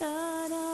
da da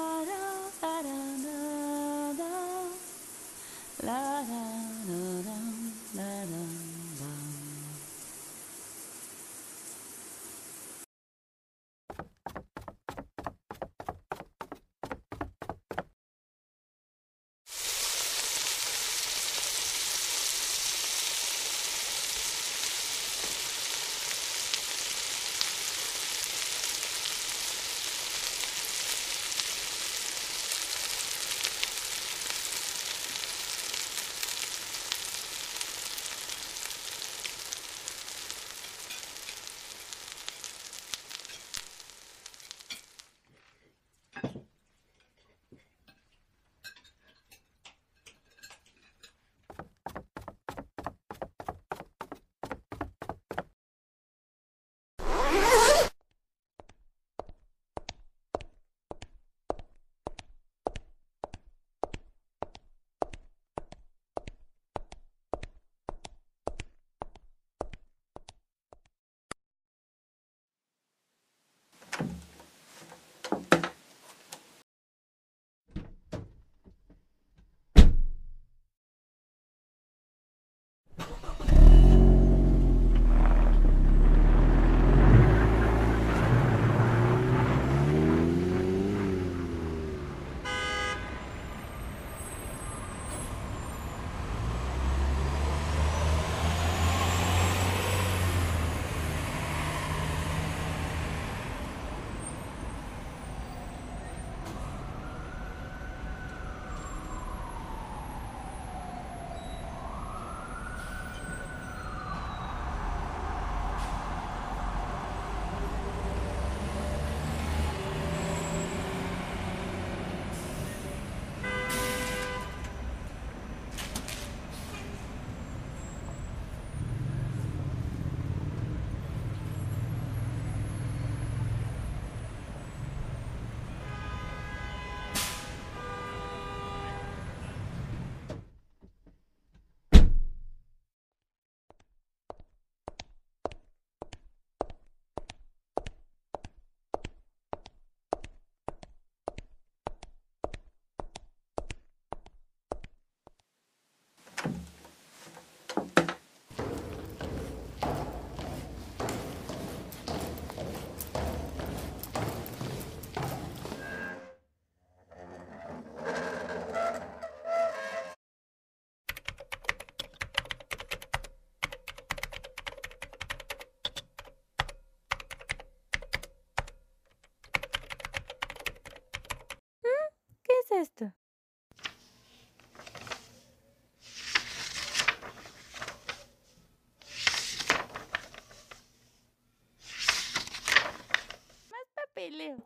Valeu!